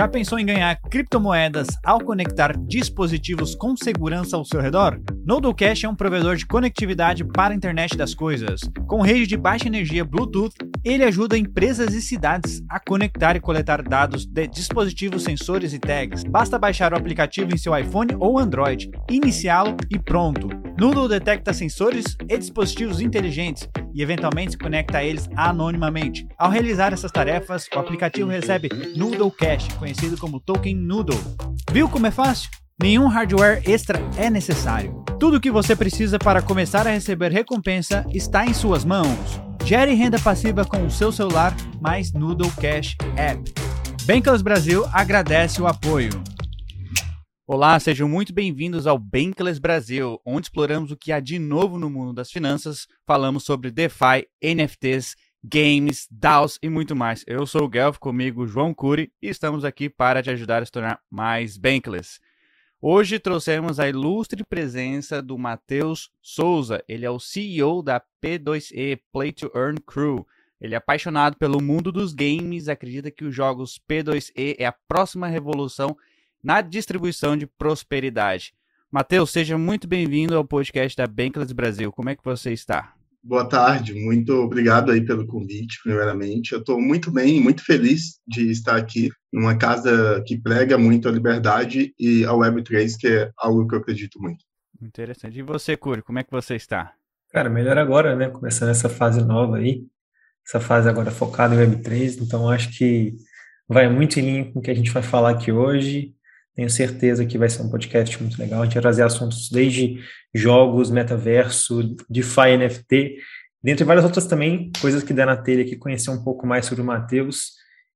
Já pensou em ganhar criptomoedas ao conectar dispositivos com segurança ao seu redor? Nodocast é um provedor de conectividade para a internet das coisas. Com rede de baixa energia Bluetooth, ele ajuda empresas e cidades a conectar e coletar dados de dispositivos, sensores e tags. Basta baixar o aplicativo em seu iPhone ou Android, iniciá-lo e pronto. Noodle detecta sensores e dispositivos inteligentes e eventualmente se conecta a eles anonimamente. Ao realizar essas tarefas, o aplicativo recebe Noodle Cash, conhecido como Token Noodle. Viu como é fácil? Nenhum hardware extra é necessário. Tudo o que você precisa para começar a receber recompensa está em suas mãos. Gere renda passiva com o seu celular mais Noodle Cash App. Bankless Brasil agradece o apoio. Olá, sejam muito bem-vindos ao Bankless Brasil, onde exploramos o que há de novo no mundo das finanças, falamos sobre DeFi, NFTs games, DAOs e muito mais. Eu sou o Guelph, comigo João Cury, e estamos aqui para te ajudar a se tornar mais bankless. Hoje trouxemos a ilustre presença do Matheus Souza. Ele é o CEO da P2E Play to Earn Crew. Ele é apaixonado pelo mundo dos games, acredita que os jogos P2E é a próxima revolução na distribuição de prosperidade. Matheus, seja muito bem-vindo ao podcast da Bankless Brasil. Como é que você está? Boa tarde, muito obrigado aí pelo convite, primeiramente. Eu estou muito bem, muito feliz de estar aqui numa casa que prega muito a liberdade e a Web3, que é algo que eu acredito muito. Interessante. E você, Curi, como é que você está? Cara, melhor agora, né? Começando essa fase nova aí, essa fase agora focada em Web3, então acho que vai muito em linha com o que a gente vai falar aqui hoje. Tenho certeza que vai ser um podcast muito legal. A gente vai trazer assuntos desde jogos, metaverso, DeFi, NFT, dentre várias outras também, coisas que der na telha aqui, conhecer um pouco mais sobre o Matheus.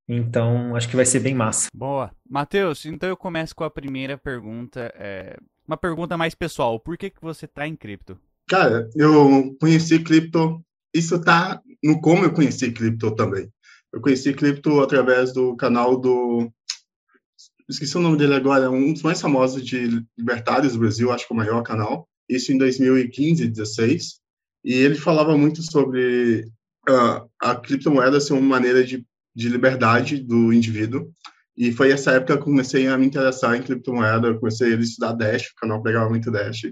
Então, acho que vai ser bem massa. Boa. Matheus, então eu começo com a primeira pergunta. É... Uma pergunta mais pessoal. Por que, que você está em cripto? Cara, eu conheci cripto. Isso tá no como eu conheci cripto também. Eu conheci cripto através do canal do esqueci o nome dele agora, é um dos mais famosos de libertários do Brasil, acho que é o maior canal, isso em 2015, 16, e ele falava muito sobre uh, a criptomoeda ser uma maneira de, de liberdade do indivíduo, e foi essa época que eu comecei a me interessar em criptomoeda, eu comecei a estudar Dash, o canal pegava muito Dash,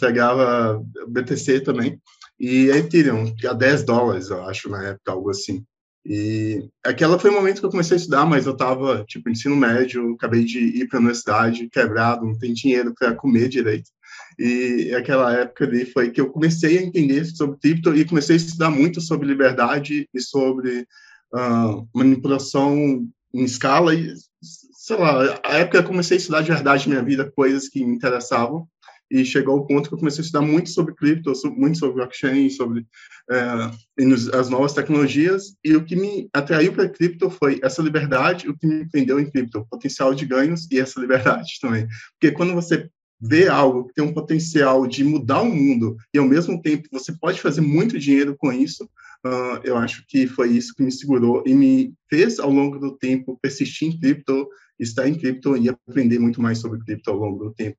pegava BTC também, e Ethereum, a 10 dólares, eu acho, na época, algo assim. E aquela foi o momento que eu comecei a estudar, mas eu estava tipo ensino médio, acabei de ir para a universidade, quebrado, não tem dinheiro para comer direito. E aquela época ali foi que eu comecei a entender sobre cripto e comecei a estudar muito sobre liberdade e sobre uh, manipulação em escala e sei lá, a época eu comecei a estudar de verdade minha vida, coisas que me interessavam e chegou ao ponto que eu comecei a estudar muito sobre cripto, muito sobre blockchain, sobre é, as novas tecnologias, e o que me atraiu para cripto foi essa liberdade, o que me prendeu em cripto, o potencial de ganhos e essa liberdade também. Porque quando você vê algo que tem um potencial de mudar o mundo e ao mesmo tempo você pode fazer muito dinheiro com isso, uh, eu acho que foi isso que me segurou e me fez ao longo do tempo persistir em cripto, estar em cripto e aprender muito mais sobre cripto ao longo do tempo.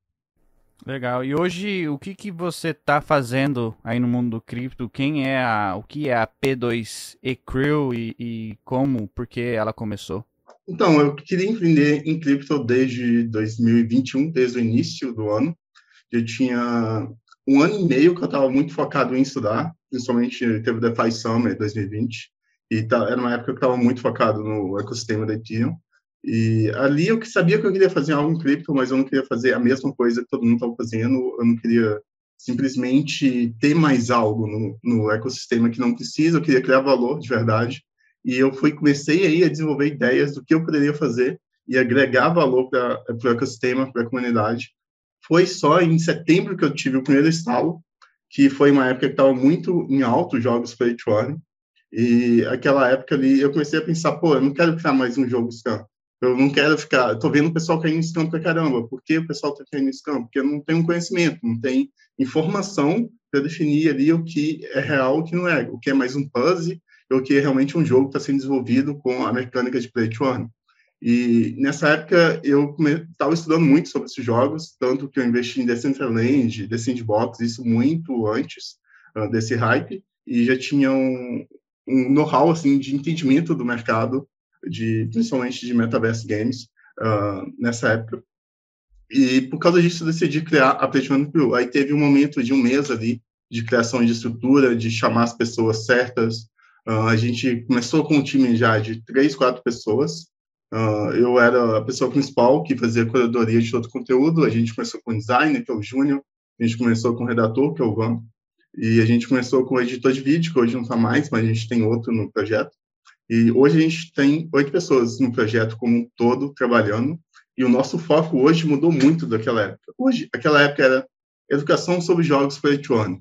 Legal. E hoje, o que, que você está fazendo aí no mundo do cripto? Quem é a, o que é a P2E Crew e, e como, por que ela começou? Então, eu queria empreender em cripto desde 2021, desde o início do ano. Eu tinha um ano e meio que eu estava muito focado em estudar, principalmente teve o DeFi Summer 2020, e tá, era uma época que eu estava muito focado no ecossistema da Ethereum. E ali eu sabia que eu queria fazer algo em cripto, mas eu não queria fazer a mesma coisa que todo mundo estava fazendo. Eu não queria simplesmente ter mais algo no, no, ecossistema que não precisa. Eu queria criar valor de verdade. E eu fui comecei aí a desenvolver ideias do que eu poderia fazer e agregar valor para o ecossistema, para a comunidade. Foi só em setembro que eu tive o primeiro estalo, que foi uma época que estava muito em alto jogos to earn. E aquela época ali eu comecei a pensar, pô, eu não quero criar mais um jogo scam eu não quero ficar. Estou vendo o pessoal caindo nesse campo pra caramba. Por que o pessoal está caindo nesse campo? Porque não tem um conhecimento, não tem informação para definir ali o que é real o que não é. O que é mais um puzzle e o que é realmente um jogo que está sendo desenvolvido com a mecânica de play to earn. E nessa época eu estava estudando muito sobre esses jogos, tanto que eu investi em Decentraland, The Sandbox, isso muito antes uh, desse hype, e já tinha um, um know-how assim, de entendimento do mercado de principalmente de metaverse games. uh, nessa época. E por causa disso, eu decidi criar a Play One Crew. Aí teve um momento de um mês ali de criação de estrutura, de chamar as pessoas certas. Uh, a gente começou com um time já de três, quatro pessoas. Uh, eu era a pessoa principal que fazia a curadoria de todo o conteúdo. A gente começou com designer, que é o Júnior. A gente começou com redator, que é o Van. E a gente começou com o editor de vídeo, que hoje não está mais, mas a gente tem outro no projeto. E hoje a gente tem oito pessoas no projeto como um todo trabalhando. E o nosso foco hoje mudou muito daquela época. Hoje, aquela época era educação sobre jogos play to earn.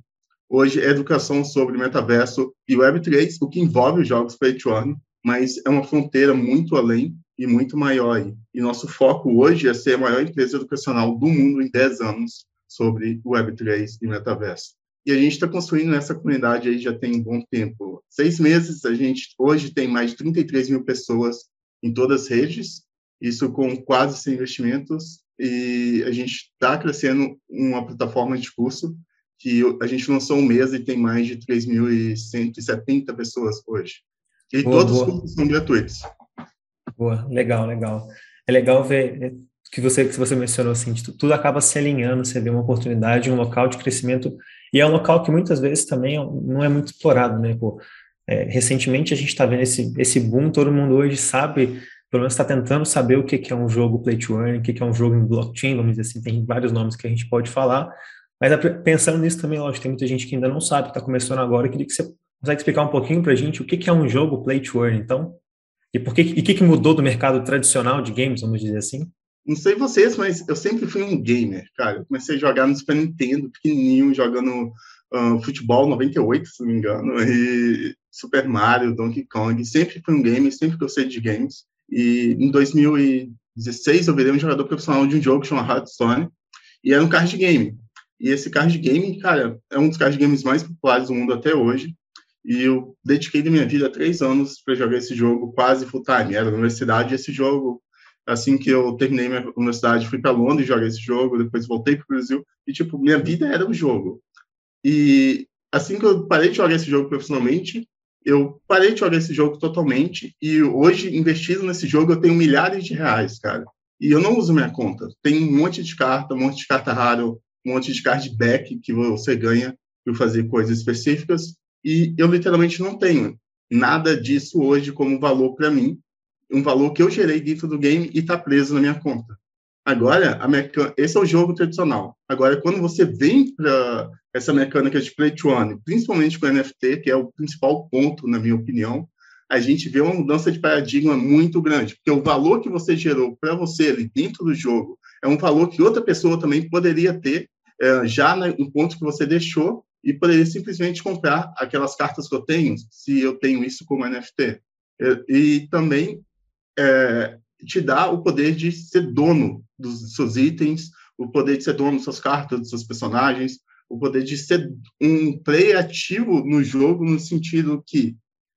Hoje é educação sobre metaverso e Web3, o que envolve os jogos play to earn, mas é uma fronteira muito além e muito maior. E nosso foco hoje é ser a maior empresa educacional do mundo em 10 anos sobre Web3 e metaverso. E a gente está construindo essa comunidade aí já tem um bom tempo. Seis meses, a gente hoje tem mais de 33 mil pessoas em todas as redes, isso com quase sem investimentos, e a gente está crescendo uma plataforma de curso que a gente lançou um mês e tem mais de 3.170 pessoas hoje. E boa, todos boa. os cursos são gratuitos. Boa, legal, legal. É legal ver é, que você que você mencionou assim, tudo acaba se alinhando, você vê uma oportunidade, um local de crescimento e é um local que muitas vezes também não é muito explorado, né? Pô, é, recentemente a gente está vendo esse esse boom, todo mundo hoje sabe, pelo menos está tentando saber o que, que é um jogo play to earn, o que, que é um jogo em blockchain, vamos dizer assim, tem vários nomes que a gente pode falar, mas pensando nisso também, lógico, tem muita gente que ainda não sabe, está começando agora, eu queria que você consegue explicar um pouquinho para a gente o que, que é um jogo play to earn, então? E por que e que, que mudou do mercado tradicional de games, vamos dizer assim? Não sei vocês, mas eu sempre fui um gamer, cara. Eu comecei a jogar no Super Nintendo, pequenininho, jogando uh, futebol 98, se não me engano, e Super Mario, Donkey Kong. Sempre fui um gamer, sempre gostei de games. E em 2016 eu virei um jogador profissional de um jogo chamado Hearthstone, e era um card game. E esse card game, cara, é um dos card games mais populares do mundo até hoje. E eu dediquei da minha vida três anos para jogar esse jogo quase full time. Era na universidade esse jogo. Assim que eu terminei minha universidade, fui para Londres jogar esse jogo, depois voltei para o Brasil. E, tipo, minha vida era o jogo. E assim que eu parei de jogar esse jogo profissionalmente, eu parei de jogar esse jogo totalmente. E hoje, investido nesse jogo, eu tenho milhares de reais, cara. E eu não uso minha conta. Tem um monte de carta, um monte de carta rara, um monte de cardback que você ganha por fazer coisas específicas e eu literalmente não tenho nada disso hoje como valor para mim, um valor que eu gerei dentro do game e está preso na minha conta. Agora, meca... esse é o jogo tradicional. Agora, quando você vem para essa mecânica de play to earn, principalmente com NFT, que é o principal ponto, na minha opinião, a gente vê uma mudança de paradigma muito grande, porque o valor que você gerou para você ali dentro do jogo é um valor que outra pessoa também poderia ter é, já no ponto que você deixou e poderia simplesmente comprar aquelas cartas que eu tenho, se eu tenho isso como NFT. E, também é, te dá o poder de ser dono dos seus itens, o poder de ser dono das suas cartas, dos seus personagens, o poder de ser um player ativo no jogo, no sentido que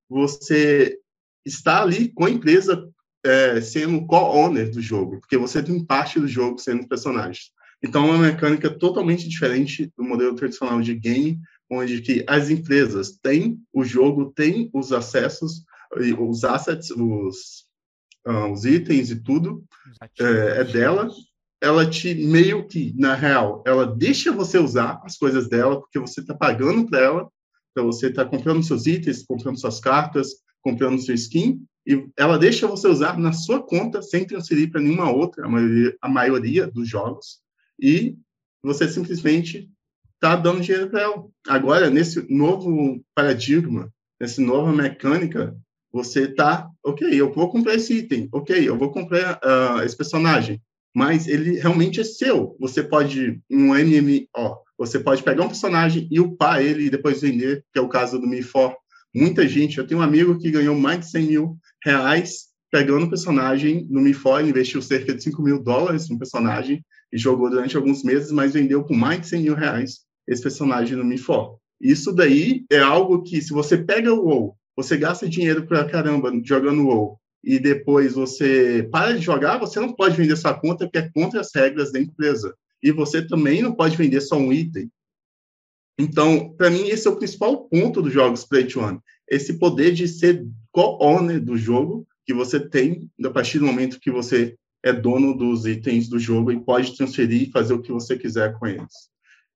você está ali com a empresa é, sendo co-owner do jogo, porque você tem parte do jogo sendo personagens. Então, é uma mecânica totalmente diferente do modelo tradicional de game, onde que as empresas têm o jogo, têm os acessos, os assets, os, uh, os itens e tudo, é, é, dela. Ela te, meio que, na real, ela deixa você usar as coisas dela, porque você está pagando para ela, então você está comprando seus itens, comprando suas cartas, comprando seu skin, e ela deixa você usar na sua conta sem transferir para nenhuma outra, a maioria, a maioria dos jogos e você simplesmente está dando dinheiro para ela. Agora, nesse novo paradigma, nessa nova mecânica, você está, ok, eu vou comprar esse item, ok, eu vou comprar uh, esse personagem, mas ele realmente é seu. Você pode, um MMO, você pode pegar um personagem e upar ele e depois vender, que é o caso do Mi4. Muita gente, eu tenho um amigo que ganhou mais de 100 mil reais pegando o personagem no Mi4, ele investiu cerca de 5 mil dólares no personagem, e jogou durante alguns meses, mas vendeu por mais de 100 mil reais esse personagem no Mi4. Isso daí é algo que, se você pega o WoW, você gasta dinheiro pra caramba jogando WoW, e depois você para de jogar, você não pode vender sua conta porque é contra as regras da empresa. E você também não pode vender só um item. Então, para mim, esse é o principal ponto dos jogos Play to One. Esse poder de ser co-owner do jogo que você tem a partir do momento que você é dono dos itens do jogo e pode transferir e fazer o que você quiser com eles.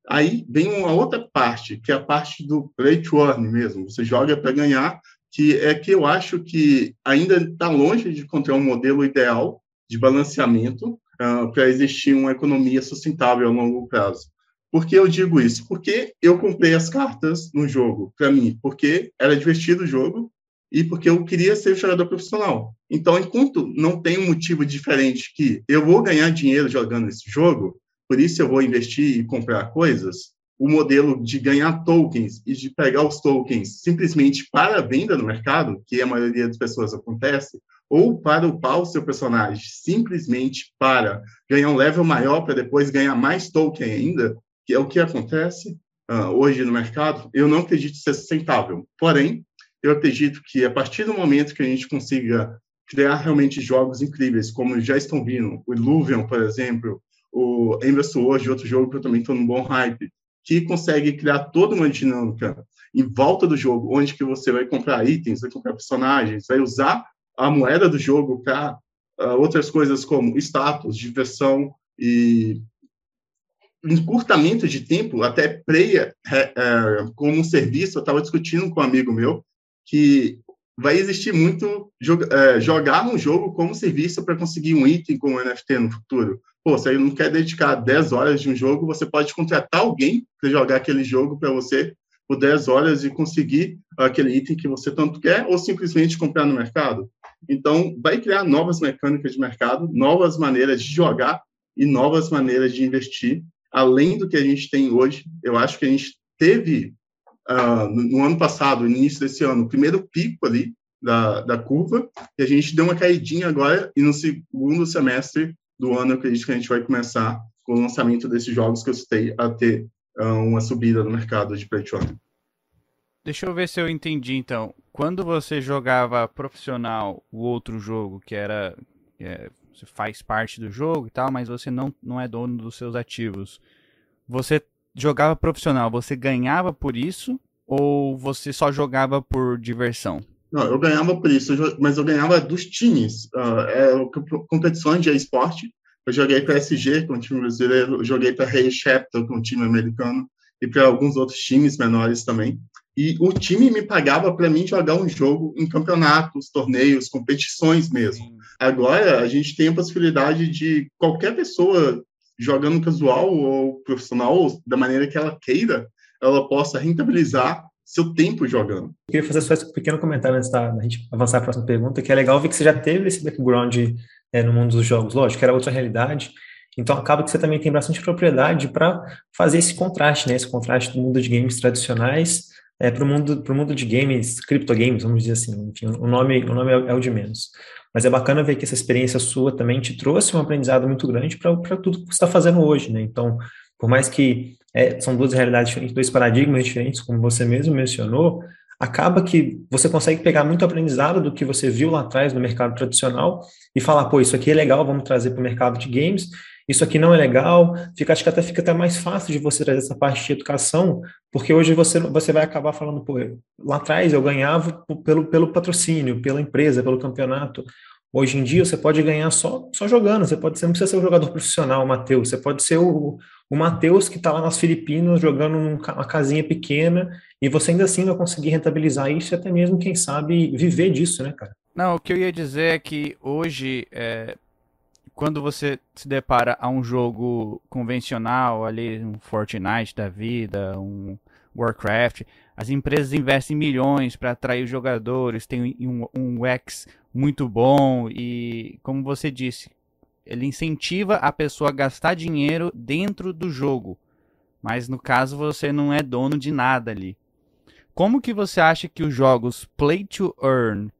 Aí vem uma outra parte, que é a parte do play to earn mesmo. Você joga para ganhar, que é que eu acho que ainda está longe de encontrar um modelo ideal de balanceamento uh, ah, para existir uma economia sustentável a longo prazo. Por que eu digo isso? Porque eu comprei as cartas no jogo, para mim, porque era divertido o jogo e porque eu queria ser jogador profissional. Então, enquanto não tem um motivo diferente que eu vou ganhar dinheiro jogando esse jogo, por isso eu vou investir e comprar coisas, o modelo de ganhar tokens e de pegar os tokens simplesmente para venda no mercado, que a maioria das pessoas acontece, ou para upar o seu personagem simplesmente para ganhar um level maior para depois ganhar mais token ainda, que é o que acontece uh, hoje no mercado, eu não acredito ser sustentável. Porém, eu acredito que a partir do momento que a gente consiga criar realmente jogos incríveis, como já estão vindo, o Illuvion, por exemplo, o Ember Sword, outro jogo que eu também estou num bom hype, que consegue criar toda uma dinâmica em volta do jogo, onde que você vai comprar itens, vai comprar personagens, vai usar a moeda do jogo para uh, ah, outras coisas como status, diversão e encurtamento de tempo, até preia é, é, como um serviço, eu estava discutindo com um amigo meu que vai existir muito é, jogar um jogo como serviço para conseguir um item como NFT no futuro. Pô, se você não quer dedicar 10 horas de um jogo, você pode contratar alguém para jogar aquele jogo para você por 10 horas e conseguir aquele item que você tanto quer ou simplesmente comprar no mercado. Então, vai criar novas mecânicas de mercado, novas maneiras de jogar e novas maneiras de investir além do que a gente tem hoje. Eu acho que a gente teve, uh, no, no, ano passado, no início desse ano, o primeiro pico ali da, da curva, e a gente deu uma caidinha agora, e no segundo semestre do ano, eu acredito que a gente vai começar com o lançamento desses jogos que eu citei a ter uh, uma subida no mercado de play. Deixa eu ver se eu entendi, então. Quando você jogava profissional o outro jogo, que era é, você faz parte do jogo e tal, mas você não, não é dono dos seus ativos. Você jogava profissional, você ganhava por isso ou você só jogava por diversão? Não, eu ganhava por isso, mas eu ganhava dos times. Uh, é, competições de esporte. Eu joguei para SG, que é um time brasileiro, joguei para Rei Chapter, que é um time americano, e para alguns outros times menores também. E o time me pagava para mim jogar um jogo em campeonatos, torneios, competições mesmo. Agora, a gente tem a possibilidade de qualquer pessoa jogando casual ou profissional, da maneira que ela queira, ela possa rentabilizar seu tempo jogando. Eu queria fazer só esse pequeno comentário antes da, gente avançar para a próxima pergunta, que é legal ver que você já teve esse background é, no mundo dos jogos. Lógico, era outra realidade, então acaba que você também tem bastante propriedade para fazer esse contraste, né? Esse contraste do mundo de games tradicionais é, para o mundo, mundo de games, criptogames, vamos dizer assim, enfim, o nome, o nome é, é, o de menos. Mas é bacana ver que essa experiência sua também te trouxe um aprendizado muito grande para tudo que você está fazendo hoje, né? Então, por mais que é, são duas realidades diferentes, dois paradigmas diferentes, como você mesmo mencionou, acaba que você consegue pegar muito aprendizado do que você viu lá atrás no mercado tradicional e falar, pô, isso aqui é legal, vamos trazer para o mercado de games, isso aqui não é legal, fica, acho que até fica até mais fácil de você trazer essa parte de educação, porque hoje você, você vai acabar falando, pô, lá atrás eu ganhava pelo, pelo patrocínio, pela empresa, pelo campeonato. Hoje em dia você pode ganhar só, só jogando, você pode não precisa ser um jogador profissional, Matheus, você pode ser o, o Matheus que está lá nas Filipinas jogando uma casinha pequena e você ainda assim vai conseguir rentabilizar isso e até mesmo, quem sabe, viver disso, né, cara? Não, o que eu ia dizer é que hoje, é, quando você se depara a um jogo convencional, ali um Fortnite da vida, um Warcraft, as empresas investem milhões para atrair os jogadores, tem um, um UX muito bom e, como você disse, ele incentiva a pessoa a gastar dinheiro dentro do jogo. Mas no caso você não é dono de nada ali. Como que você acha que os jogos Play to Earn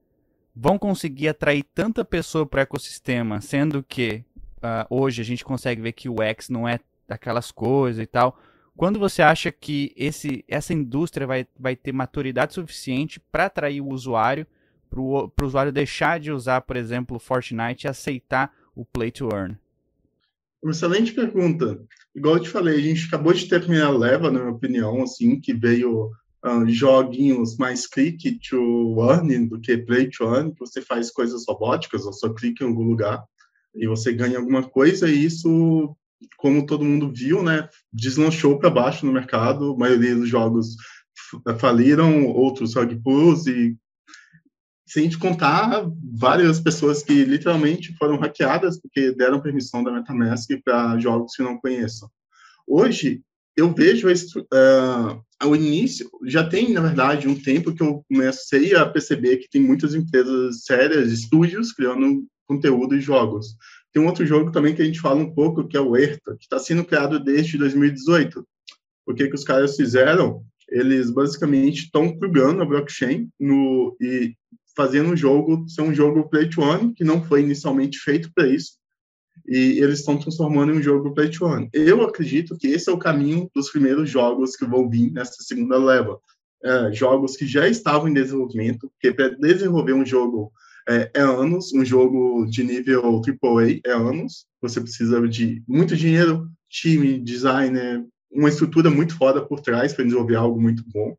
vão conseguir atrair tanta pessoa para o ecossistema, sendo que uh, hoje a gente consegue ver que o X não é daquelas coisas e tal. Quando você acha que esse, essa indústria vai, vai ter maturidade suficiente para atrair o usuário, para o usuário deixar de usar, por exemplo, Fortnite e aceitar o Play to Earn? Uma excelente pergunta. Igual eu te falei, a gente acabou de ter a leva, na minha opinião, assim, que veio uh, joguinhos mais click to earn do que play to earn, que você faz coisas robóticas ou só clica em algum lugar. e você ganha alguma coisa, e isso, como todo mundo viu, né, deslanchou para baixo no mercado. A maioria dos jogos faliram, outros rug e sem te contar várias pessoas que literalmente foram hackeadas porque deram permissão da MetaMask para jogos que não conheçam. Hoje, eu vejo uh, o início, já tem, na verdade, um tempo que eu comecei a perceber que tem muitas empresas sérias, estúdios, criando conteúdo e jogos. Tem um outro jogo também que a gente fala um pouco, que é o ERTA, que está sendo criado desde 2018. O que, que os caras fizeram? Eles basicamente estão plugando a blockchain no, e fazendo um jogo ser um jogo play to earn, que não foi inicialmente feito para isso, e eles estão transformando em um jogo play to earn. Eu acredito que esse é o caminho dos primeiros jogos que vão vir nessa segunda leva. É, jogos que já estavam em desenvolvimento, porque para desenvolver um jogo é, é, anos, um jogo de nível AAA é anos, você precisa de muito dinheiro, time, designer, uma estrutura muito foda por trás para desenvolver algo muito bom.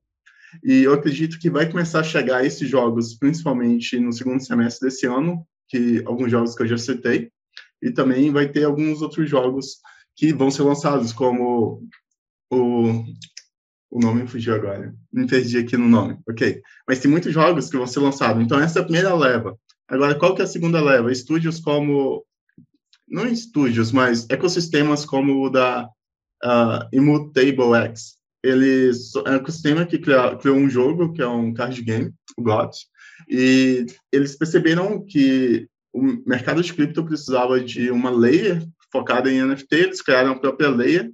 E eu acredito que vai começar a chegar esses jogos, principalmente no segundo semestre desse ano, que alguns jogos que eu já citei, e também vai ter alguns outros jogos que vão ser lançados, como o. O nome fugiu agora. Me perdi aqui no nome. Ok. Mas tem muitos jogos que vão ser lançados. Então, essa é a primeira leva. Agora, qual que é a segunda leva? Estúdios como. Não estúdios, mas ecossistemas como o da uh, Immutable X. Eles, é um ecossistema que criou, criou um jogo, que é um card game, o GOT, e eles perceberam que o mercado de cripto precisava de uma layer focada em NFT, eles criaram a própria layer,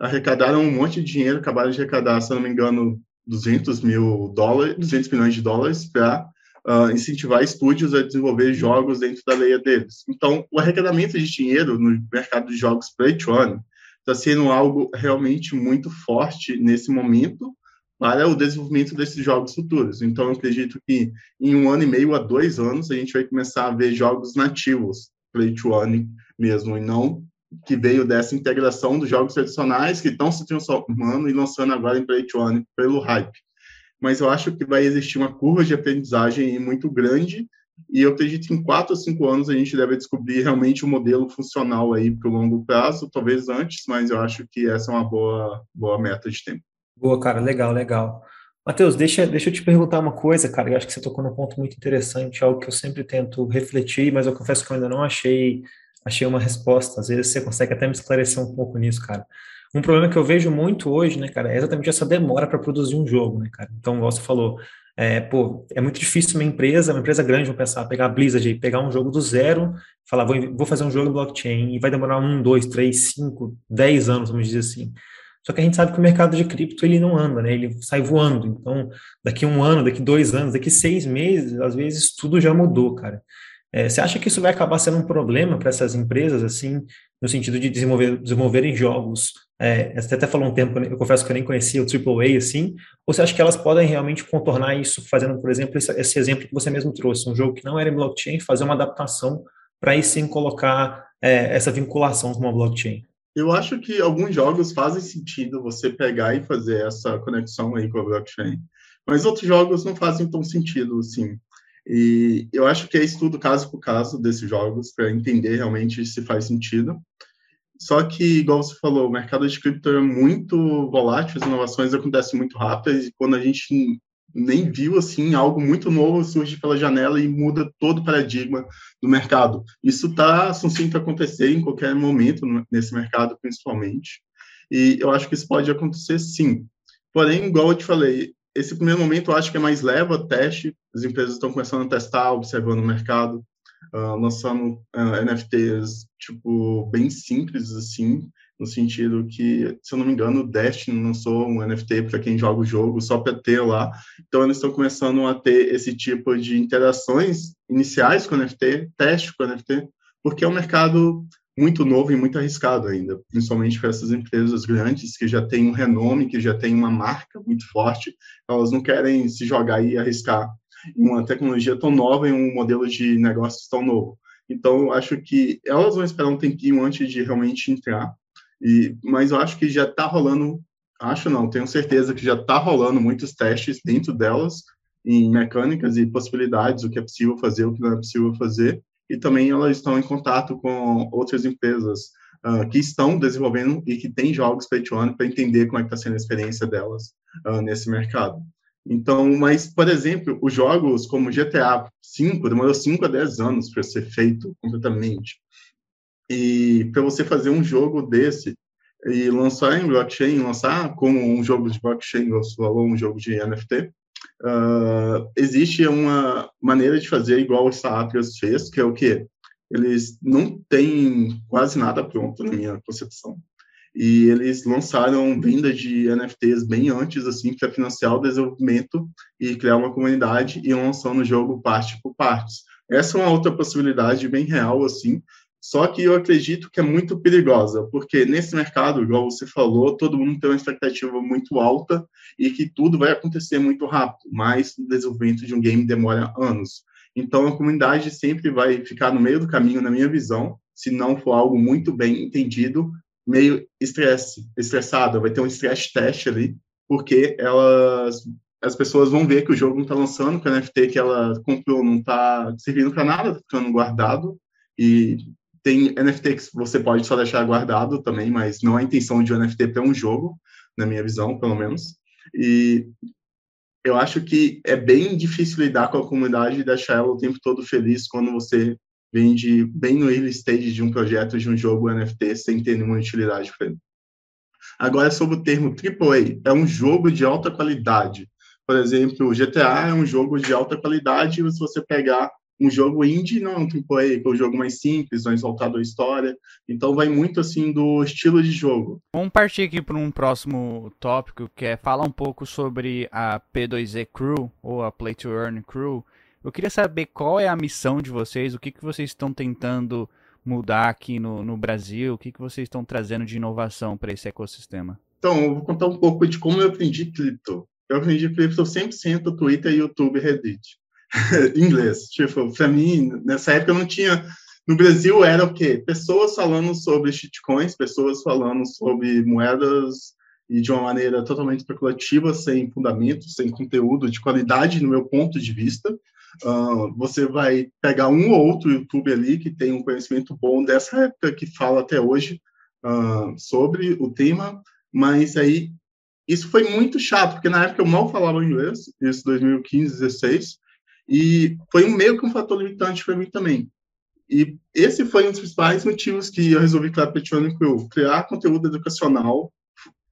arrecadaram um monte de dinheiro, acabaram de arrecadar, se não me engano, 200 mil dólares, 200 milhões de dólares para uh, ah, incentivar estúdios a desenvolver jogos dentro da layer deles. Então, o arrecadamento de dinheiro no mercado de jogos play to earn está sendo algo realmente muito forte nesse momento, para o desenvolvimento desses jogos futuros. Então, eu acredito que em um ano e meio a dois anos, a gente vai começar a ver jogos nativos, play to earn mesmo, e não que veio dessa integração dos jogos tradicionais que estão se transformando e lançando agora em play to earn pelo hype. Mas eu acho que vai existir uma curva de aprendizagem muito grande e eu acredito que em quatro ou cinco anos a gente deve descobrir realmente um modelo funcional aí para o longo prazo, talvez antes, mas eu acho que essa é uma boa, boa meta de tempo. Boa, cara, legal, legal. Matheus, deixa, deixa eu te perguntar uma coisa, cara, eu acho que você tocou num ponto muito interessante, algo que eu sempre tento refletir, mas eu confesso que eu ainda não achei, achei uma resposta. Às vezes você consegue até me esclarecer um pouco nisso, cara. Um problema que eu vejo muito hoje, né, cara, é exatamente essa demora para produzir um jogo, né, cara? Então, igual você falou, é, pô, é muito difícil uma empresa, uma empresa grande, vou pensar, pegar a Blizzard e pegar um jogo do zero, falar, vou, vou fazer um jogo em blockchain, e vai demorar um, dois, três, cinco, dez anos, vamos dizer assim. Só que a gente sabe que o mercado de cripto ele não anda, né? Ele sai voando. Então, daqui um ano, daqui dois anos, daqui seis meses, às vezes tudo já mudou, cara. É, você acha que isso vai acabar sendo um problema para essas empresas, assim, no sentido de desenvolver, desenvolverem jogos? É, você até falou um tempo, eu confesso que eu nem conhecia o AAA, assim. Ou você acha que elas podem realmente contornar isso, fazendo, por exemplo, esse, esse exemplo que você mesmo trouxe, um jogo que não era em blockchain, fazer uma adaptação para aí sim colocar é, essa vinculação com uma blockchain? Eu acho que alguns jogos fazem sentido você pegar e fazer essa conexão aí com a blockchain, mas outros jogos não fazem tão sentido, assim. E eu acho que é estudo caso por caso desses jogos para entender realmente se faz sentido. Só que, igual você falou, o mercado de cripto é muito volátil, as inovações acontecem muito rápidas e quando a gente nem viu assim algo muito novo surge pela janela e muda todo o paradigma do mercado. Isso está sucinto acontecer em qualquer momento nesse mercado, principalmente. E eu acho que isso pode acontecer sim. Porém, igual eu te falei, esse primeiro momento eu acho que é mais leva, teste, as empresas estão começando a testar, observando o mercado, uh, lançando uh, ah, NFTs, tipo, bem simples, assim, no sentido que, se eu não me engano, o Destiny lançou um NFT para quem joga o jogo só para ter lá. Então, eles estão começando a ter esse tipo de interações iniciais com o NFT, teste com o NFT, porque é um mercado muito novo e muito arriscado ainda, principalmente para essas empresas grandes que já têm um renome, que já têm uma marca muito forte, elas não querem se jogar e arriscar uma tecnologia tão nova, em um modelo de negócios tão novo. Então, eu acho que elas vão esperar um tempinho antes de realmente entrar, e, mas eu acho que já está rolando, acho não, tenho certeza que já está rolando muitos testes dentro delas, em mecânicas e possibilidades, o que é possível fazer, o que não é possível fazer. e também elas estão em contato com outras empresas uh, que estão desenvolvendo e que têm jogos earn para entender como é que está sendo a experiência delas uh, nesse mercado. Então, mas, por exemplo, os jogos como GTA V demorou 5 a 10 anos para ser feito completamente. E para você fazer um jogo desse e lançar em blockchain, lançar como um jogo de blockchain, você falou, um jogo de NFT, uh, ah, existe uma maneira de fazer igual o Satrias fez, que é o que eles não têm quase nada pronto na minha concepção e eles lançaram venda de NFTs bem antes, assim, para financiar o desenvolvimento e criar uma comunidade e lançando o jogo parte por partes. Essa é uma outra possibilidade bem real, assim, só que eu acredito que é muito perigosa, porque nesse mercado, igual você falou, todo mundo tem uma expectativa muito alta e que tudo vai acontecer muito rápido, mas o desenvolvimento de um game demora anos. Então, a comunidade sempre vai ficar no meio do caminho, na minha visão, se não for algo muito bem entendido, meio estresse, estressada, vai ter um stress test ali, porque elas as pessoas vão ver que o jogo não está lançando, que o NFT que ela comprou não está servindo para nada, está ficando guardado, e tem NFT que você pode só deixar guardado também, mas não é a intenção de um NFT para um jogo, na minha visão, pelo menos. E eu acho que é bem difícil lidar com a comunidade e deixar ela o tempo todo feliz quando você vende bem no early stage de um projeto, de um jogo NFT, sem ter nenhuma utilidade para ele. Agora, sobre o termo AAA, é um jogo de alta qualidade. Por exemplo, o GTA é um jogo de alta qualidade, se você pegar um jogo indie, não é um AAA, que é um jogo mais simples, mais voltado à história. Então, vai muito, assim, do estilo de jogo. Vamos partir aqui para um próximo tópico, que é falar um pouco sobre a P2E Crew, ou a Play to Earn Crew, eu queria saber qual é a missão de vocês, o que, que vocês estão tentando mudar aqui no, no Brasil, o que, que vocês estão trazendo de inovação para esse ecossistema. Então, eu vou contar um pouco de como eu aprendi cripto. Eu aprendi cripto 100% Twitter, YouTube, Reddit. inglês. Tipo, para mim, nessa época eu não tinha no Brasil era o quê? Pessoas falando sobre shitcoins, pessoas falando sobre moedas e de uma maneira totalmente especulativa, sem fundamento, sem conteúdo de qualidade, no meu ponto de vista. Uh, você vai pegar um ou outro YouTube ali que tem um conhecimento bom dessa época, que fala até hoje uh, sobre o tema, mas aí isso foi muito chato, porque na época eu mal falava inglês, isso 2015, 16, e foi um meio que um fator limitante para mim também. E esse foi um dos principais motivos que eu resolvi criar Petrônico eu criar conteúdo educacional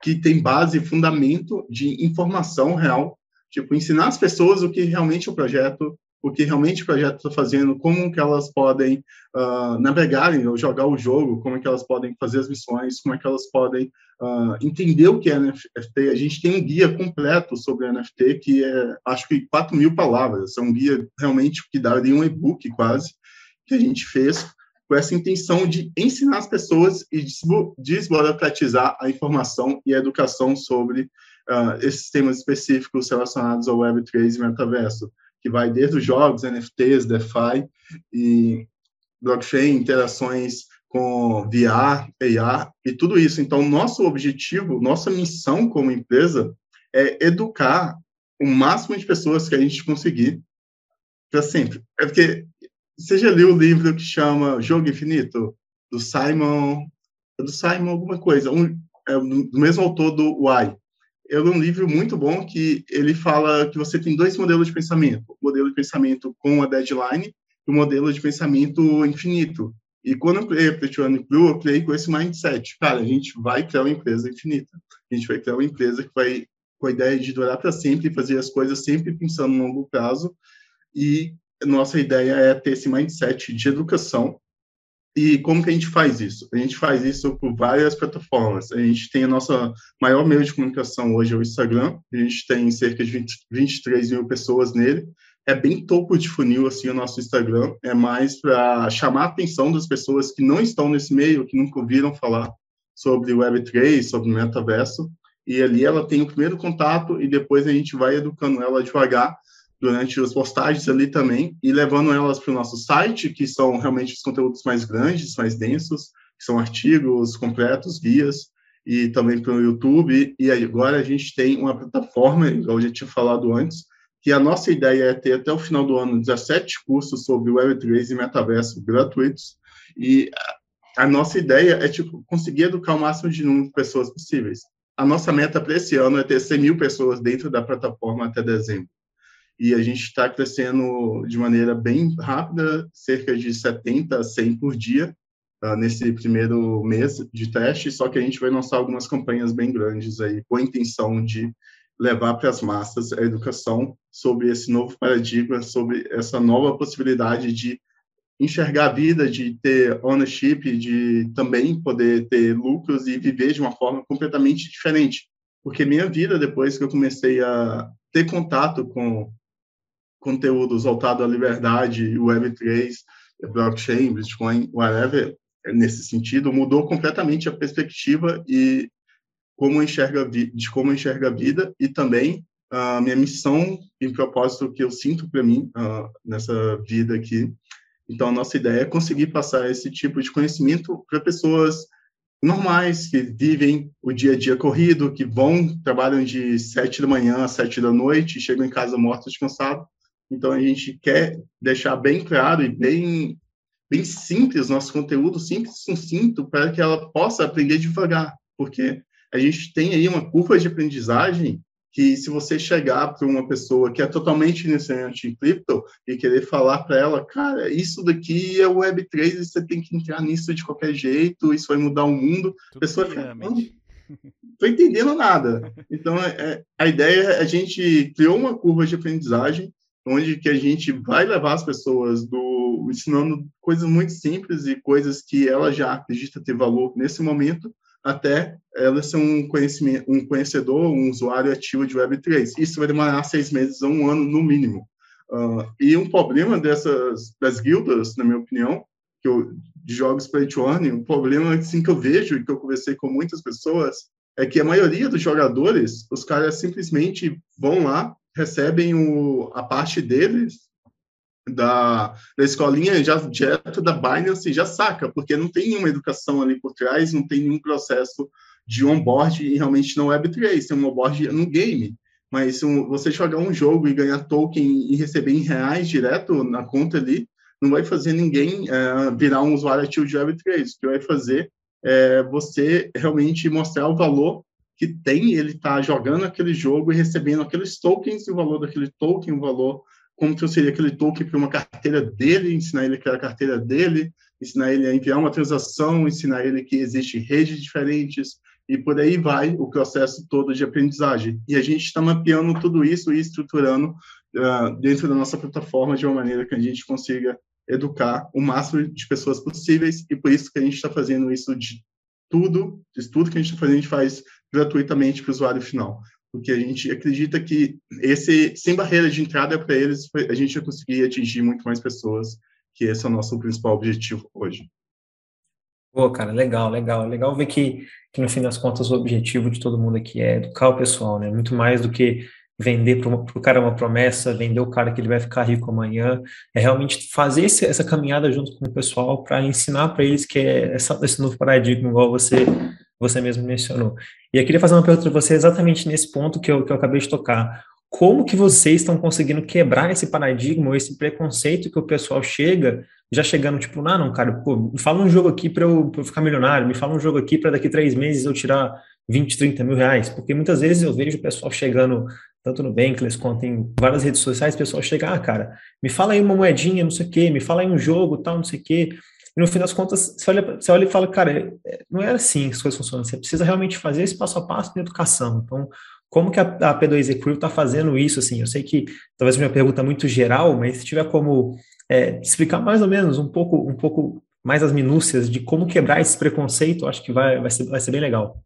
que tem base e fundamento de informação real, tipo, ensinar as pessoas o que realmente é o projeto, o que realmente o projeto está fazendo, como que elas podem uh, navegar ou jogar o jogo, como que elas podem fazer as missões, como é que elas podem uh, entender o que é NFT. A gente tem um guia completo sobre NFT que é, acho que 4 mil palavras. É um guia realmente que daria um e-book quase, que a gente fez com essa intenção de ensinar as pessoas e desburocratizar a informação e a educação sobre uh, esses temas específicos relacionados ao Web3 e metaverso que vai desde os jogos, NFTs, DeFi e blockchain, interações com VR, AR e tudo isso. Então, nosso objetivo, nossa missão como empresa é educar o máximo de pessoas que a gente conseguir para sempre. É porque você já leu o livro que chama Jogo Infinito do Simon, do Simon alguma coisa, um, é do mesmo autor do Why é um livro muito bom que ele fala que você tem dois modelos de pensamento. O modelo de pensamento com a deadline e o modelo de pensamento infinito. E quando eu criei a Petione Blue, eu criei com esse mindset. Cara, a gente vai criar uma empresa infinita. A gente vai criar uma empresa que vai com a ideia de durar para sempre fazer as coisas sempre pensando no longo prazo. E nossa ideia é ter esse mindset de educação e como que a gente faz isso? A gente faz isso por várias plataformas. A gente tem a nossa maior meio de comunicação hoje é o Instagram. A gente tem cerca de 20, 23 mil pessoas nele. É bem topo de funil assim o nosso Instagram. É mais para chamar a atenção das pessoas que não estão nesse meio, que nunca ouviram falar sobre Web3, sobre metaverso. E ali ela tem o primeiro contato e depois a gente vai educando ela devagar durante as postagens ali também e levando elas para o nosso site, que são realmente os conteúdos mais grandes, mais densos, que são artigos completos, guias, e também para o YouTube. E agora a gente tem uma plataforma, igual eu já tinha falado antes, que a nossa ideia é ter até o final do ano 17 cursos sobre Web3 e metaverso gratuitos, e a nossa ideia é tipo conseguir educar o máximo de número de pessoas possíveis. A nossa meta para esse ano é ter 100 mil pessoas dentro da plataforma até dezembro. E a gente está crescendo de maneira bem rápida, cerca de 70 a 100 por dia, uh, nesse primeiro mês de teste, só que a gente vai lançar algumas campanhas bem grandes aí, com a intenção de levar para as massas a educação sobre esse novo paradigma, sobre essa nova possibilidade de enxergar a vida, de ter ownership, de também poder ter lucros e viver de uma forma completamente diferente. Porque minha vida, depois que eu comecei a ter contato com conteúdos voltados à liberdade, Web3, blockchain, Bitcoin, whatever, nesse sentido, mudou completamente a perspectiva e como enxerga de como enxerga a vida e também a minha missão e propósito que eu sinto para mim uh, nessa vida aqui. Então, a nossa ideia é conseguir passar esse tipo de conhecimento para pessoas normais, que vivem o dia a dia corrido, que vão, trabalham de sete da manhã às sete da noite, chegam em casa mortos, cansados. Então, a gente quer deixar bem claro e bem bem simples, nosso conteúdo simples e sucinto, para que ela possa aprender devagar, porque a gente tem aí uma curva de aprendizagem que se você chegar para uma pessoa que é totalmente iniciante em cripto e querer falar para ela, cara, isso daqui é Web3 e você tem que entrar nisso de qualquer jeito, isso vai mudar o mundo, a pessoa fica, não estou entendendo nada. Então, é, é, a ideia é a gente criou uma curva de aprendizagem onde que a gente vai levar as pessoas do ensinando coisas muito simples e coisas que ela já acredita ter valor nesse momento até ela ser um, conhecimento, um conhecedor, um usuário ativo de Web3. Isso vai demorar seis meses a um ano no mínimo. Uh, e um problema dessas das guildas, na minha opinião, que eu, de jogos play to earn, um problema assim, que eu vejo e que eu conversei com muitas pessoas é que a maioria dos jogadores, os caras simplesmente vão lá, recebem o, a parte deles da, da escolinha já direto da Binance já saca, porque não tem nenhuma educação ali por trás, não tem nenhum processo de onboard e realmente não Web3, tem um onboard no game. Mas um, você jogar um jogo e ganhar token e receber em reais direto na conta ali, não vai fazer ninguém é, virar um usuário ativo de Web3. O que vai fazer é você realmente mostrar o valor que tem ele estar tá jogando aquele jogo e recebendo aqueles tokens, o valor daquele token, o valor, como que seria aquele token para uma carteira dele, ensinar ele a criar a carteira dele, ensinar ele a enviar uma transação, ensinar ele que existe redes diferentes, e por aí vai o processo todo de aprendizagem. E a gente está mapeando tudo isso e estruturando uh, dentro da nossa plataforma de uma maneira que a gente consiga educar o máximo de pessoas possíveis, e por isso que a gente está fazendo isso de tudo, de tudo que a gente está fazendo, a gente faz gratuitamente para o usuário final. Porque a gente acredita que esse, sem barreira de entrada para eles, a gente vai conseguir atingir muito mais pessoas, que esse é o nosso principal objetivo hoje. Pô, cara, legal, legal. Legal ver que, que no fim das contas o objetivo de todo mundo aqui é educar o pessoal, né? Muito mais do que vender para o cara uma promessa, vender o cara que ele vai ficar rico amanhã, é realmente fazer esse, essa caminhada junto com o pessoal para ensinar para eles que é essa, esse novo paradigma, igual você você mesmo mencionou. E eu queria fazer uma pergunta para você exatamente nesse ponto que eu, que eu acabei de tocar. Como que vocês estão conseguindo quebrar esse paradigma, esse preconceito que o pessoal chega, já chegando tipo, não, não, cara, pô, me fala um jogo aqui para eu, eu, ficar milionário, me fala um jogo aqui para daqui três meses eu tirar 20, 30 mil reais, porque muitas vezes eu vejo o pessoal chegando tanto no Bankless quanto em várias redes sociais, o pessoal chega, ah, cara, me fala aí uma moedinha, não sei o quê, me fala aí um jogo, tal, não sei o quê. E no fim das contas, você olha, você olha e fala, cara, é, não é assim que as coisas funcionam. Você precisa realmente fazer esse passo a passo na educação. Então, como que a, a P2E Crew está fazendo isso? Assim, eu sei que talvez uma pergunta muito geral, mas se tiver como é, explicar mais ou menos um pouco, um pouco mais as minúcias de como quebrar esse preconceito, acho que vai, vai, ser, vai ser bem legal.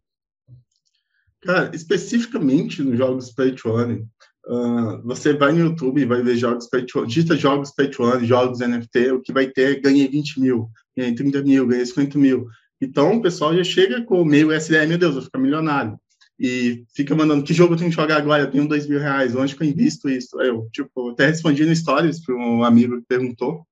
Cara, especificamente nos jogos Play to Earn, uh, você vai no YouTube e vai ver jogos Play to digita jogos Play to Earn, jogos NFT, o que vai ter, ganhei 20 mil, ganhei 30 mil, ganhei 50 mil. Então, o pessoal já chega com meio SDR, meu Deus, vou ficar milionário. E fica mandando, que jogo eu tenho que jogar agora? Eu tenho 2 mil reais, onde que eu invisto isso? Eu, tipo, até respondi no Stories para um amigo que perguntou,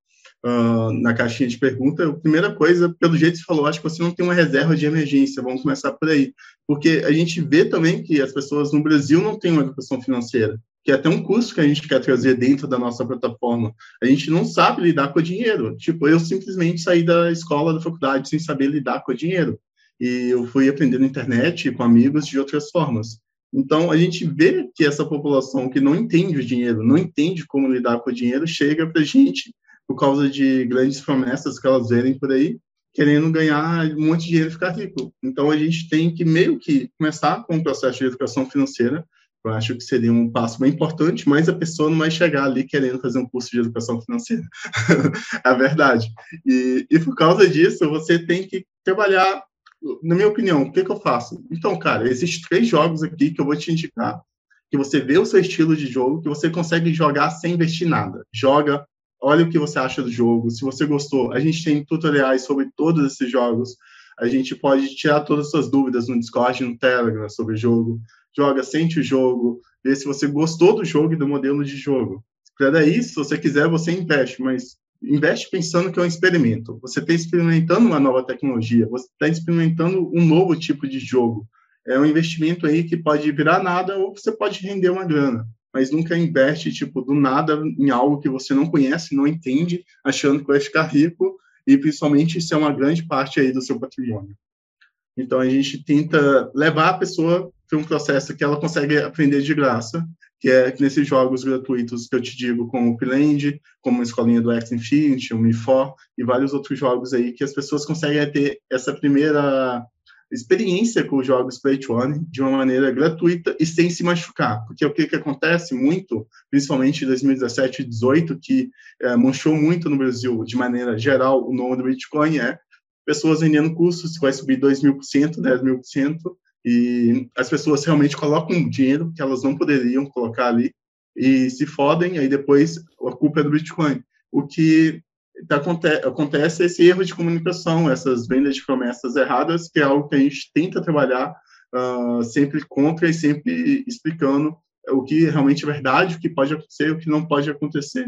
uh, na caixinha de pergunta, a primeira coisa, pelo jeito que você falou, acho que você não tem uma reserva de emergência, vamos começar por aí. Porque a gente vê também que as pessoas no Brasil não têm uma educação financeira. que é até um curso que a gente quer trazer dentro da nossa plataforma. A gente não sabe lidar com o dinheiro. Tipo, eu simplesmente saí da escola, da faculdade, sem saber lidar com o dinheiro. E eu fui aprender na internet, com amigos, de outras formas. Então, a gente vê que essa população que não entende o dinheiro, não entende como lidar com o dinheiro, chega para a gente por causa de grandes promessas que elas verem por aí, querendo ganhar um monte de dinheiro e ficar rico. Então, a gente tem que meio que começar com o processo de educação financeira, eu acho que seria um passo bem importante, mas a pessoa não vai chegar ali querendo fazer um curso de educação financeira. é a verdade. E, e, por causa disso, você tem que trabalhar, na minha opinião, o que, que eu faço? Então, cara, existem três jogos aqui que eu vou te indicar, que você vê o seu estilo de jogo, que você consegue jogar sem investir nada. Joga, olha o que você acha do jogo. Se você gostou, a gente tem tutoriais sobre todos esses jogos. A gente pode tirar todas as suas dúvidas no Discord, no Telegram sobre o jogo joga, sente o jogo, vê se você gostou do jogo e do modelo de jogo. Para daí, se você quiser, você investe, mas investe pensando que é um experimento. Você está experimentando uma nova tecnologia, você está experimentando um novo tipo de jogo. É um investimento aí que pode virar nada ou você pode render uma grana, mas nunca investe tipo do nada em algo que você não conhece, não entende, achando que vai ficar rico e principalmente isso é uma grande parte aí do seu patrimônio. Então a gente tenta levar a pessoa para um processo que ela consegue aprender de graça, que é nesses jogos gratuitos que eu te digo, como o Pland, como a escolinha do X Infinity, o Mi4 e vários outros jogos aí que as pessoas conseguem ter essa primeira experiência com os jogos Play to de uma maneira gratuita e sem se machucar, porque o que, que acontece muito, principalmente em 2017 e 2018, que é, manchou muito no Brasil de maneira geral o nome do Bitcoin é pessoas vendendo cursos que vai subir 2 mil por cento, 10 mil por cento, e as pessoas realmente colocam dinheiro que elas não poderiam colocar ali e se fodem, aí depois a culpa é do Bitcoin. O que tá, acontece esse erro de comunicação, essas vendas de promessas erradas, que é algo que a gente tenta trabalhar uh, sempre contra e sempre explicando o que realmente é verdade, o que pode acontecer, o que não pode acontecer.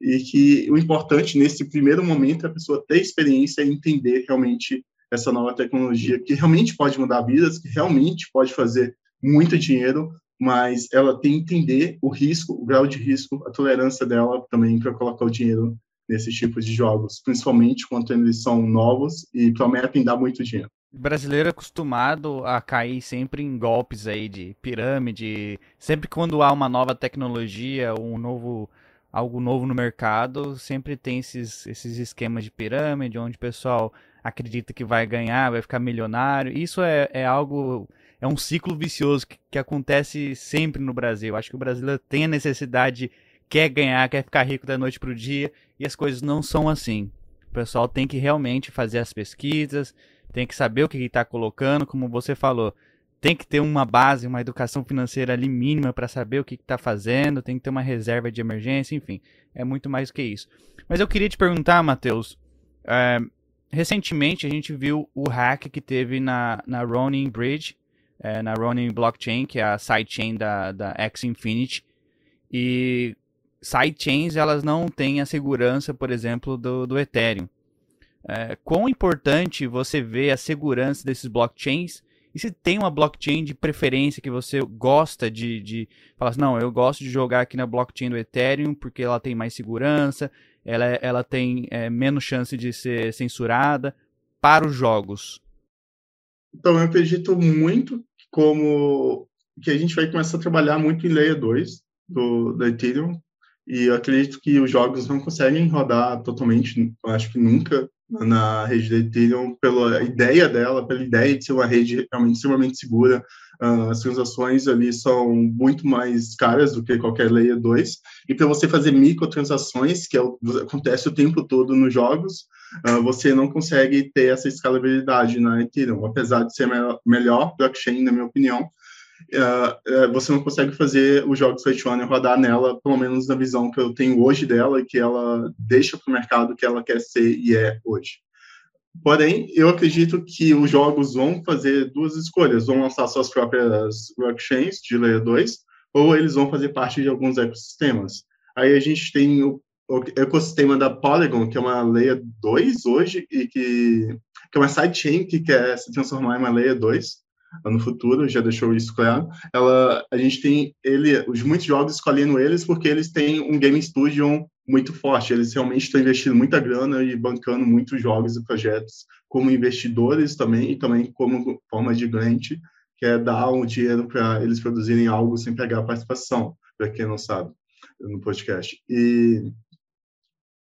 E que o importante nesse primeiro momento é a pessoa ter experiência e entender realmente essa nova tecnologia que realmente pode mudar vidas, que realmente pode fazer muito dinheiro, mas ela tem que entender o risco, o grau de risco, a tolerância dela também para colocar o dinheiro nesses tipos de jogos, principalmente quando eles são novos e prometem dar muito dinheiro. Brasileiro é acostumado a cair sempre em golpes aí de pirâmide, sempre quando há uma nova tecnologia, um novo algo novo no mercado, sempre tem esses, esses esquemas de pirâmide, onde o pessoal acredita que vai ganhar, vai ficar milionário. Isso é, é algo, é um ciclo vicioso que, que acontece sempre no Brasil. Acho que o brasileiro tem a necessidade, quer ganhar, quer ficar rico da noite para o dia, e as coisas não são assim. O pessoal tem que realmente fazer as pesquisas, tem que saber o que está colocando, como você falou tem que ter uma base, uma educação financeira ali mínima para saber o que está fazendo, tem que ter uma reserva de emergência, enfim, é muito mais do que isso. Mas eu queria te perguntar, Matheus, é, recentemente a gente viu o hack que teve na, na Ronin Bridge, é, na Ronin Blockchain, que é a sidechain da, da X Infinity, e sidechains elas não têm a segurança, por exemplo, do, do Ethereum. É, quão importante você vê a segurança desses blockchains e se tem uma blockchain de preferência que você gosta de, de falar assim, não, eu gosto de jogar aqui na blockchain do Ethereum porque ela tem mais segurança, ela, ela tem é, menos chance de ser censurada para os jogos? Então, eu acredito muito como que a gente vai começar a trabalhar muito em Layer 2 do, do Ethereum, e eu acredito que os jogos não conseguem rodar totalmente, acho que nunca, na rede da Ethereum pela ideia dela, pela ideia de ser uma rede realmente extremamente segura. Uh, as transações ali são muito mais caras do que qualquer Layer 2. E para você fazer microtransações, que é o, acontece o tempo todo nos jogos, uh, você não consegue ter essa escalabilidade na Ethereum, apesar de ser melhor, blockchain, na minha opinião. Uh, você não consegue fazer os jogos Fate rodar nela, pelo menos na visão que eu tenho hoje dela, que ela deixa para o mercado que ela quer ser e é hoje. Porém, eu acredito que os jogos vão fazer duas escolhas: vão lançar suas próprias blockchains de Layer 2, ou eles vão fazer parte de alguns ecossistemas. Aí a gente tem o, o ecossistema da Polygon, que é uma Layer 2 hoje, e que, que é uma sidechain que quer se transformar em uma Layer 2 no futuro, já deixou isso claro. Ela, a gente tem ele, os muitos jogos escolhendo eles porque eles têm um game studio muito forte. Eles realmente estão investindo muita grana e bancando muitos jogos e projetos como investidores também e também como forma de grant, que é dar um dinheiro para eles produzirem algo sem pegar participação, para quem não sabe, no podcast. E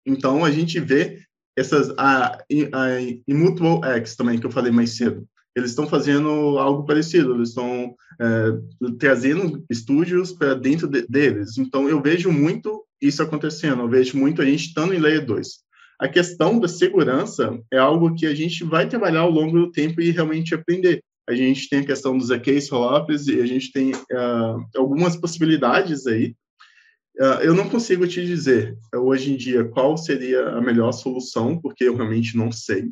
então a gente vê essas a, a Immutable X também que eu falei mais cedo eles estão fazendo algo parecido, eles estão é, trazendo estúdios para dentro de, deles. Então, eu vejo muito isso acontecendo, eu vejo muito a gente estando em Layer 2. A questão da segurança é algo que a gente vai trabalhar ao longo do tempo e realmente aprender. A gente tem a questão dos AKs rollups e a gente tem uh, algumas possibilidades aí. Uh, eu não consigo te dizer hoje em dia qual seria a melhor solução, porque eu realmente não sei.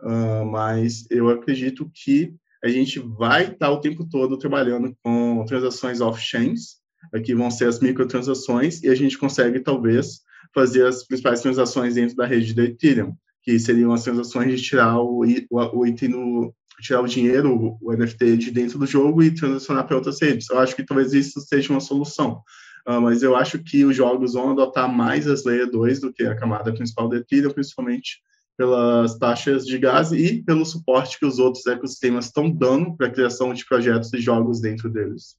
Uh, mas eu acredito que a gente vai estar o tempo todo trabalhando com transações off-chains, que vão ser as microtransações, e a gente consegue, talvez, fazer as principais transações dentro da rede da Ethereum, que seriam as transações de tirar o, o, o item tirar o dinheiro, o NFT de dentro do jogo e transacionar para outras redes. Eu acho que talvez isso seja uma solução. Uh, mas eu acho que os jogos vão adotar mais as Layer 2 do que a camada principal da Ethereum, principalmente pelas taxas de gás e pelo suporte que os outros ecossistemas estão dando para a criação de projetos e jogos dentro deles.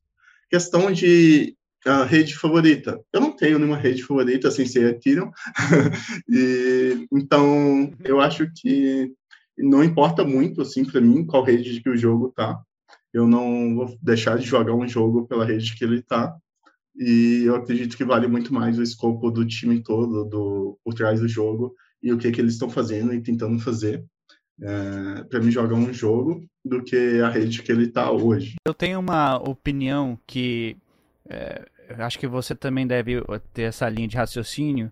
Questão de uh, rede favorita. Eu não tenho nenhuma rede favorita sem ser Ethereum. e, então, eu acho que não importa muito, assim, para mim, qual rede que o jogo tá. Eu não vou deixar de jogar um jogo pela rede que ele tá. E eu acredito que vale muito mais o escopo do time todo, do, por trás do jogo, e o que, que eles estão fazendo e tentando fazer é, para me jogar um jogo do que a rede que ele está hoje. Eu tenho uma opinião que é, acho que você também deve ter essa linha de raciocínio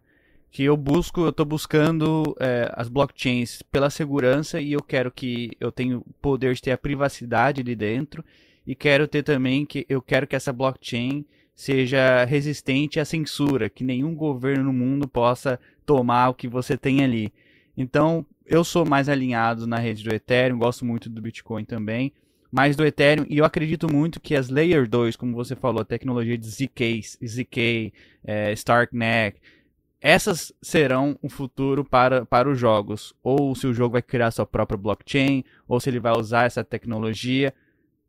que eu busco, eu estou buscando é, as blockchains pela segurança e eu quero que eu tenha poder de ter a privacidade ali dentro e quero ter também que eu quero que essa blockchain seja resistente à censura, que nenhum governo no mundo possa tomar o que você tem ali. Então, eu sou mais alinhado na rede do Ethereum, gosto muito do Bitcoin também, mas do Ethereum, e eu acredito muito que as Layer 2, como você falou, a tecnologia de ZK, ZK é, Starknet, essas serão o futuro para, para os jogos. Ou se o jogo vai criar sua própria blockchain, ou se ele vai usar essa tecnologia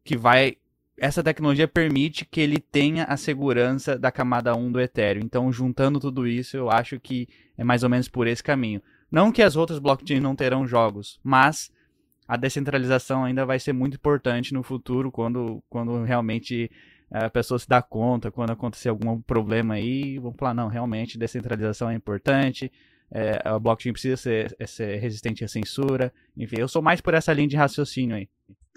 que vai essa tecnologia permite que ele tenha a segurança da camada 1 do Ethereum. Então, juntando tudo isso, eu acho que é mais ou menos por esse caminho. Não que as outras blockchains não terão jogos, mas a descentralização ainda vai ser muito importante no futuro, quando, quando realmente eh, a pessoa se dá conta, quando acontecer algum problema aí, vamos falar, não, realmente descentralização é importante, é, a blockchain precisa ser, ser resistente à censura, enfim, eu sou mais por essa linha de raciocínio aí.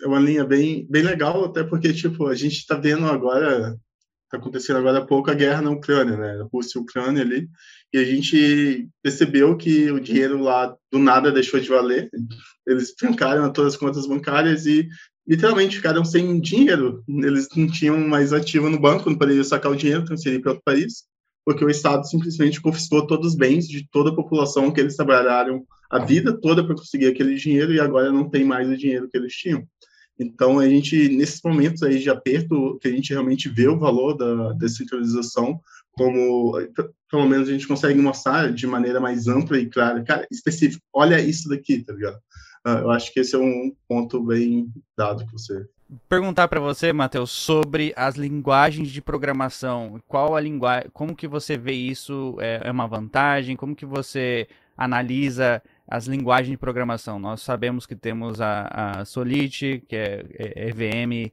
É uma linha bem, bem legal, até porque, tipo, a gente está vendo agora, está acontecendo agora há pouco a guerra na Ucrânia, né? Rússia e Ucrânia ali, e a gente percebeu que o dinheiro lá do nada deixou de valer, eles trancaram todas as contas bancárias e literalmente ficaram sem dinheiro, eles não tinham mais ativo no banco, não poderiam sacar o dinheiro, transferir para outro país, porque o Estado simplesmente confiscou todos os bens de toda a população que eles trabalharam a vida toda para conseguir aquele dinheiro e agora não tem mais o dinheiro que eles tinham. Então, a gente, nesses momentos aí de aperto, que a gente realmente vê o valor da descentralização, como, pelo menos, a gente consegue mostrar de maneira mais ampla e clara, cara, específico, olha isso daqui, tá ligado? Uh, eu acho que esse é um ponto bem dado que você perguntar para você, Matheus, sobre as linguagens de programação. Qual a linguagem, como que você vê isso? É, é, uma vantagem? Como que você analisa as linguagens de programação? Nós sabemos que temos a, a Solid, que é, é EVM,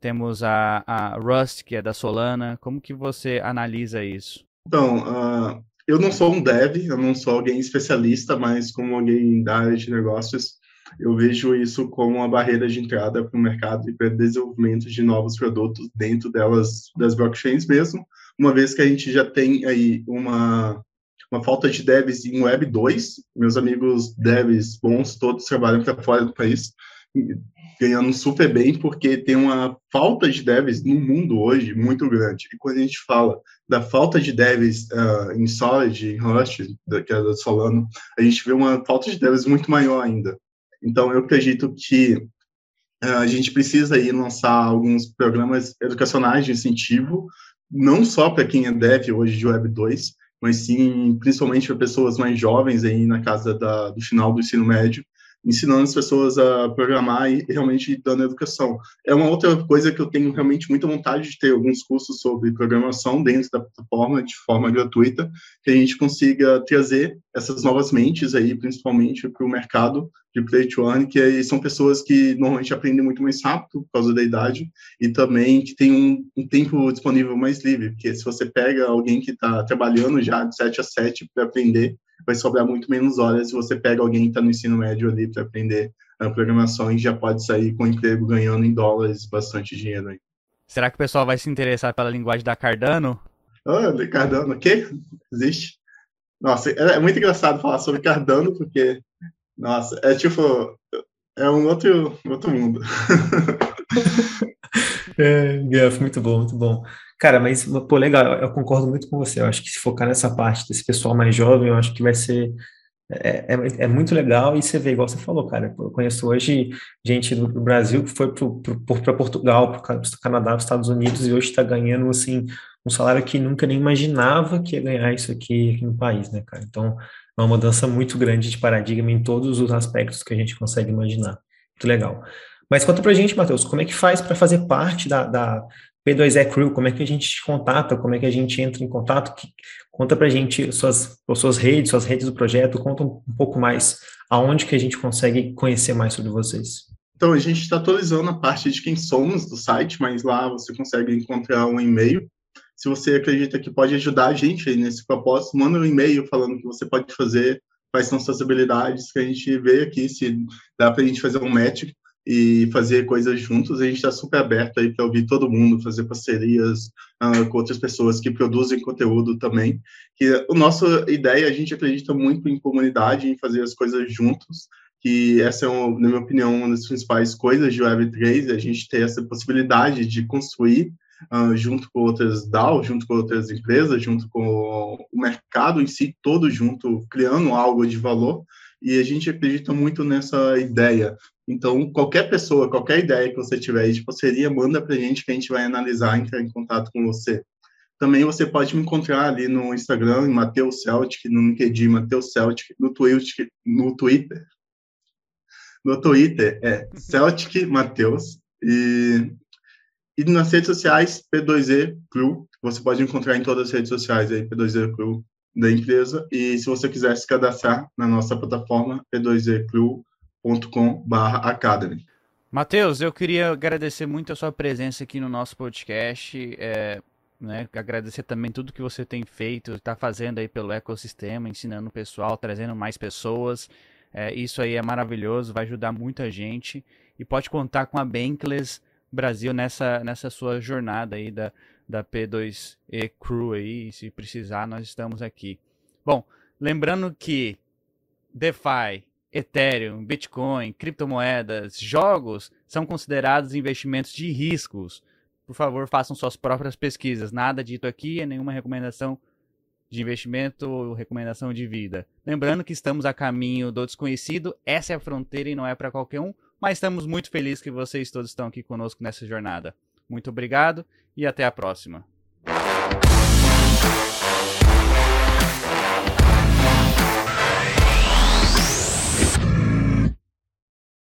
temos a, a, Rust, que é da Solana. Como que você analisa isso? Então, uh, eu não sou um dev, eu não sou alguém especialista, mas como alguém da área de negócios, eu vejo isso como uma barreira de entrada para o mercado e para o desenvolvimento de novos produtos dentro delas, das blockchains mesmo, uma vez que a gente já tem aí uma, uma falta de devs em Web 2, meus amigos devs bons todos trabalham para fora do país, ganhando super bem, porque tem uma falta de devs no mundo hoje muito grande. E quando a gente fala da falta de devs uh, em Solid, em Rust, que é da Solano, a gente vê uma falta de devs muito maior ainda. Então, eu acredito que a gente precisa aí lançar alguns programas educacionais de incentivo, não só para quem é dev hoje de Web 2, mas sim principalmente para pessoas mais jovens aí na casa da, do final do ensino médio, ensinando as pessoas a programar e realmente dando educação. É uma outra coisa que eu tenho realmente muita vontade de ter alguns cursos sobre programação dentro da plataforma de forma gratuita, que a gente consiga trazer essas novas mentes aí, principalmente para o mercado de play to earn, que aí são pessoas que normalmente aprendem muito mais rápido por causa da idade e também que tem um, um tempo disponível mais livre, porque se você pega alguém que está trabalhando já de 7 a 7 para aprender, vai sobrar muito menos horas se você pega alguém que está no ensino médio ali para aprender a programação e já pode sair com emprego ganhando em dólares bastante dinheiro aí. Será que o pessoal vai se interessar pela linguagem da Cardano? Oh, Cardano, o quê? Existe? Nossa, é, é muito engraçado falar sobre Cardano, porque, nossa, é tipo, é um outro, outro mundo. é, Guilherme, muito bom, muito bom. Cara, mas, pô, legal, eu concordo muito com você. Eu acho que se focar nessa parte desse pessoal mais jovem, eu acho que vai ser. É, é, é muito legal e você vê, igual você falou, cara. Eu conheço hoje gente do, Brasil que foi para Portugal, para o Canadá, para os Estados Unidos e hoje está ganhando, assim, um salário que nunca nem imaginava que ia ganhar isso aqui, aqui no país, né, cara? Então, é uma mudança muito grande de paradigma em todos os aspectos que a gente consegue imaginar. Muito legal. Mas conta pra gente, Matheus, como é que faz para fazer parte da, da, P2E Crew, como é que a gente te contata, como é que a gente entra em contato? Que, conta para a gente suas, suas redes, suas redes do projeto, conta um, um pouco mais aonde que a gente consegue conhecer mais sobre vocês. Então, a gente está atualizando a parte de quem somos do site, mas lá você consegue encontrar um e-mail. Se você acredita que pode ajudar a gente nesse propósito, manda um e-mail falando o que você pode fazer, quais são suas habilidades, que a gente vê aqui se dá para a gente fazer um match e fazer coisas juntos. A gente está super aberto aí para ouvir todo mundo, fazer parcerias uh, com outras pessoas que produzem conteúdo também. Que a nossa ideia, a gente acredita muito em comunidade, em fazer as coisas juntos. Que essa é, na minha opinião, uma das principais coisas de Web3, a gente ter essa possibilidade de construir Uh, junto com outras DAO, junto com outras empresas, junto com o mercado em si, todo junto, criando algo de valor. E a gente acredita muito nessa ideia então, qualquer pessoa, qualquer ideia que você tiver de parceria, manda para a gente que a gente vai analisar e entrar em contato com você. Também você pode me encontrar ali no Instagram, em Mateus Celtic, no LinkedIn, Mateus Celtic, no Twitter, no Twitter. No Twitter é Celtic Mateus. E, e nas redes sociais, P2E Crew. Você pode encontrar em todas as redes sociais aí, P2E Crew da empresa. E se você quiser se cadastrar na nossa plataforma, P2E Crew, academy. Matheus, eu queria agradecer muito a sua presença aqui no nosso podcast. É, né, agradecer também tudo que você tem feito, está fazendo aí pelo ecossistema, ensinando o pessoal, trazendo mais pessoas. É, isso aí é maravilhoso, vai ajudar muita gente. E pode contar com a Bankless Brasil nessa, nessa sua jornada aí da, da P2E Crew aí. Se precisar, nós estamos aqui. Bom, lembrando que DeFi Ethereum, Bitcoin, criptomoedas, jogos são considerados investimentos de riscos. Por favor, façam suas próprias pesquisas. Nada dito aqui é nenhuma recomendação de investimento ou recomendação de vida. Lembrando que estamos a caminho do desconhecido, essa é a fronteira e não é para qualquer um, mas estamos muito felizes que vocês todos estão aqui conosco nessa jornada. Muito obrigado e até a próxima.